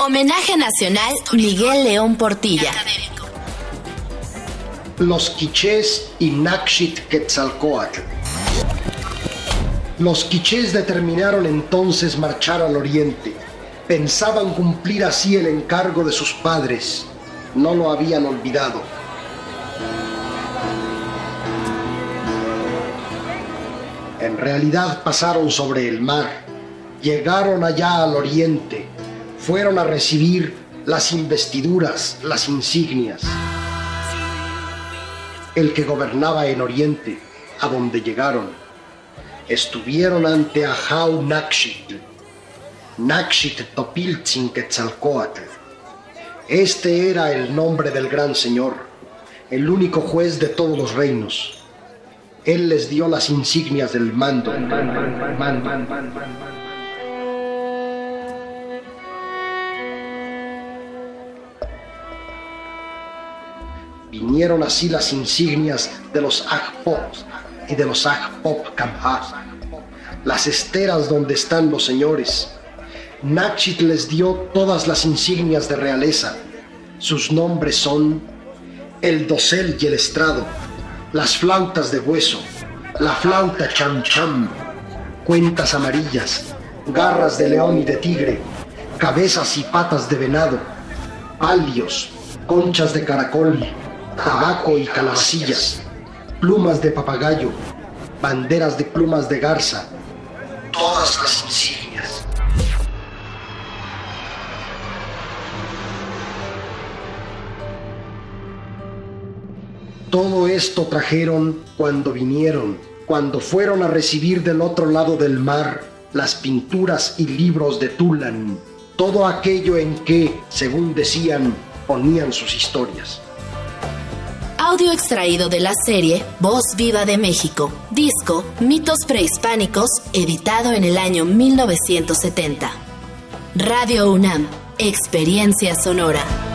Homenaje Nacional Miguel León Portilla. Los quichés y Nakshit Quetzalcoatl. Los quichés determinaron entonces marchar al oriente. Pensaban cumplir así el encargo de sus padres. No lo habían olvidado. En realidad pasaron sobre el mar, llegaron allá al oriente, fueron a recibir las investiduras, las insignias. El que gobernaba en Oriente, a donde llegaron, estuvieron ante Ahau Nakshit, Nakshit Topiltzin Quetzalcoatl. Este era el nombre del gran señor, el único juez de todos los reinos. Él les dio las insignias del mando. Vinieron así las insignias de los Agpop y de los Agpop Kamha, las esteras donde están los señores. Nachit les dio todas las insignias de realeza. Sus nombres son el dosel y el estrado, las flautas de hueso, la flauta cham cham, cuentas amarillas, garras de león y de tigre, cabezas y patas de venado, palios, conchas de caracol, tabaco y calabacillas, plumas de papagayo, banderas de plumas de garza, todas las insignias. Todo esto trajeron cuando vinieron, cuando fueron a recibir del otro lado del mar las pinturas y libros de Tulan, todo aquello en que, según decían, ponían sus historias. Audio extraído de la serie Voz Viva de México, disco Mitos Prehispánicos, editado en el año 1970. Radio UNAM, Experiencia Sonora.